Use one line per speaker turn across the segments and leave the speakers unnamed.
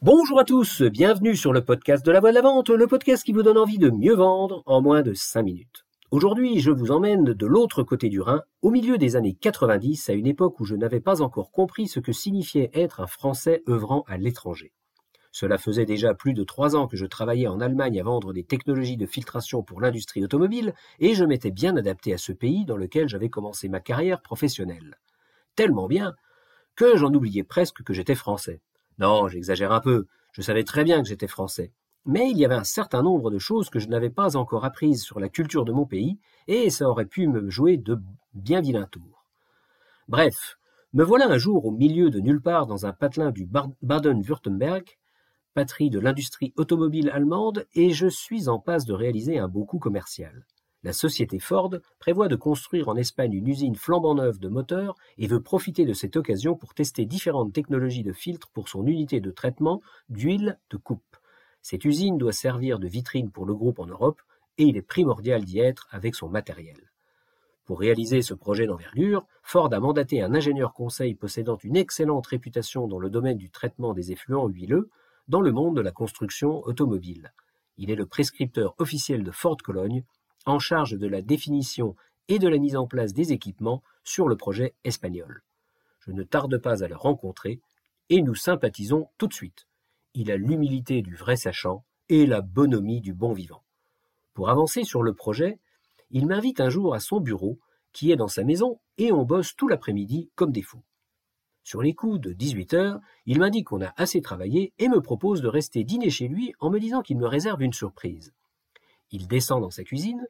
Bonjour à tous, bienvenue sur le podcast de la voix de la vente, le podcast qui vous donne envie de mieux vendre en moins de 5 minutes. Aujourd'hui, je vous emmène de l'autre côté du Rhin, au milieu des années 90, à une époque où je n'avais pas encore compris ce que signifiait être un Français œuvrant à l'étranger. Cela faisait déjà plus de trois ans que je travaillais en Allemagne à vendre des technologies de filtration pour l'industrie automobile, et je m'étais bien adapté à ce pays dans lequel j'avais commencé ma carrière professionnelle. Tellement bien que j'en oubliais presque que j'étais français. Non, j'exagère un peu, je savais très bien que j'étais français. Mais il y avait un certain nombre de choses que je n'avais pas encore apprises sur la culture de mon pays, et ça aurait pu me jouer de bien vilains tours. Bref, me voilà un jour au milieu de nulle part dans un patelin du Baden-Württemberg, patrie de l'industrie automobile allemande, et je suis en passe de réaliser un beau coup commercial. La société Ford prévoit de construire en Espagne une usine flambant neuve de moteurs et veut profiter de cette occasion pour tester différentes technologies de filtre pour son unité de traitement d'huile de coupe. Cette usine doit servir de vitrine pour le groupe en Europe et il est primordial d'y être avec son matériel. Pour réaliser ce projet d'envergure, Ford a mandaté un ingénieur conseil possédant une excellente réputation dans le domaine du traitement des effluents huileux dans le monde de la construction automobile. Il est le prescripteur officiel de Ford Cologne en charge de la définition et de la mise en place des équipements sur le projet espagnol. Je ne tarde pas à le rencontrer et nous sympathisons tout de suite. Il a l'humilité du vrai sachant et la bonhomie du bon vivant. Pour avancer sur le projet, il m'invite un jour à son bureau, qui est dans sa maison, et on bosse tout l'après-midi comme des fous. Sur les coups de 18 heures, il m'indique qu'on a assez travaillé et me propose de rester dîner chez lui en me disant qu'il me réserve une surprise. Il descend dans sa cuisine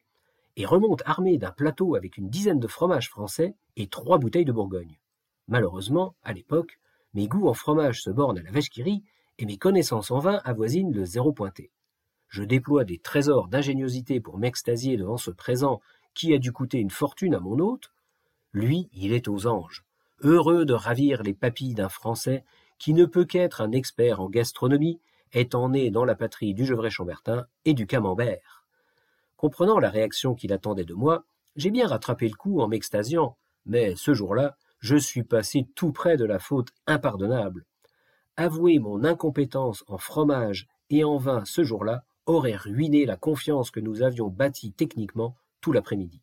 et remonte armé d'un plateau avec une dizaine de fromages français et trois bouteilles de Bourgogne. Malheureusement, à l'époque, mes goûts en fromage se bornent à la vache qui rit et mes connaissances en vin avoisinent le zéro pointé. Je déploie des trésors d'ingéniosité pour m'extasier devant ce présent qui a dû coûter une fortune à mon hôte. Lui, il est aux anges, heureux de ravir les papilles d'un Français qui ne peut qu'être un expert en gastronomie, étant né dans la patrie du Gevrey-Chambertin et du Camembert. Comprenant la réaction qu'il attendait de moi, j'ai bien rattrapé le coup en m'extasiant, mais ce jour-là, je suis passé tout près de la faute impardonnable. Avouer mon incompétence en fromage et en vin ce jour-là aurait ruiné la confiance que nous avions bâtie techniquement tout l'après-midi.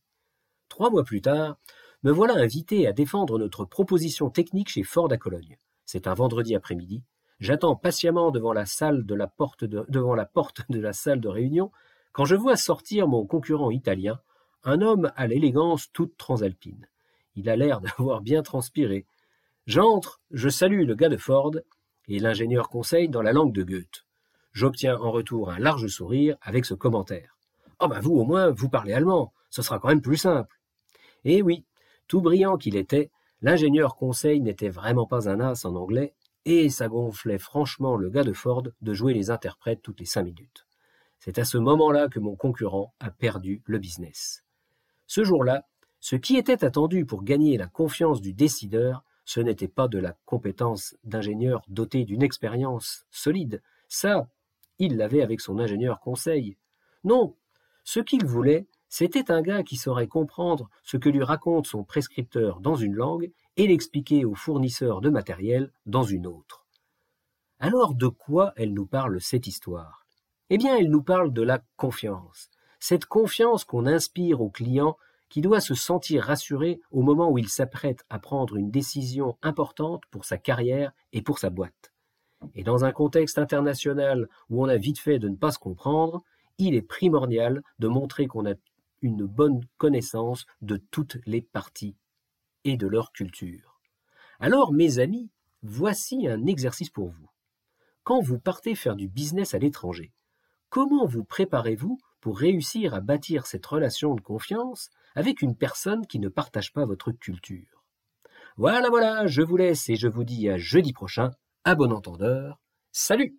Trois mois plus tard, me voilà invité à défendre notre proposition technique chez Ford à Cologne. C'est un vendredi après-midi. J'attends patiemment devant la devant la porte de la salle de réunion quand je vois sortir mon concurrent italien, un homme à l'élégance toute transalpine. Il a l'air d'avoir bien transpiré. J'entre, je salue le gars de Ford, et l'ingénieur conseille dans la langue de Goethe. J'obtiens en retour un large sourire avec ce commentaire. Oh ben vous au moins, vous parlez allemand, ce sera quand même plus simple. Et oui, tout brillant qu'il était, l'ingénieur conseil n'était vraiment pas un as en anglais, et ça gonflait franchement le gars de Ford de jouer les interprètes toutes les cinq minutes. C'est à ce moment-là que mon concurrent a perdu le business. Ce jour-là, ce qui était attendu pour gagner la confiance du décideur, ce n'était pas de la compétence d'ingénieur doté d'une expérience solide. Ça, il l'avait avec son ingénieur conseil. Non, ce qu'il voulait, c'était un gars qui saurait comprendre ce que lui raconte son prescripteur dans une langue et l'expliquer au fournisseur de matériel dans une autre. Alors de quoi elle nous parle cette histoire? Eh bien, elle nous parle de la confiance. Cette confiance qu'on inspire au client qui doit se sentir rassuré au moment où il s'apprête à prendre une décision importante pour sa carrière et pour sa boîte. Et dans un contexte international où on a vite fait de ne pas se comprendre, il est primordial de montrer qu'on a une bonne connaissance de toutes les parties et de leur culture. Alors, mes amis, voici un exercice pour vous. Quand vous partez faire du business à l'étranger, Comment vous préparez-vous pour réussir à bâtir cette relation de confiance avec une personne qui ne partage pas votre culture? Voilà, voilà, je vous laisse et je vous dis à jeudi prochain. À bon entendeur. Salut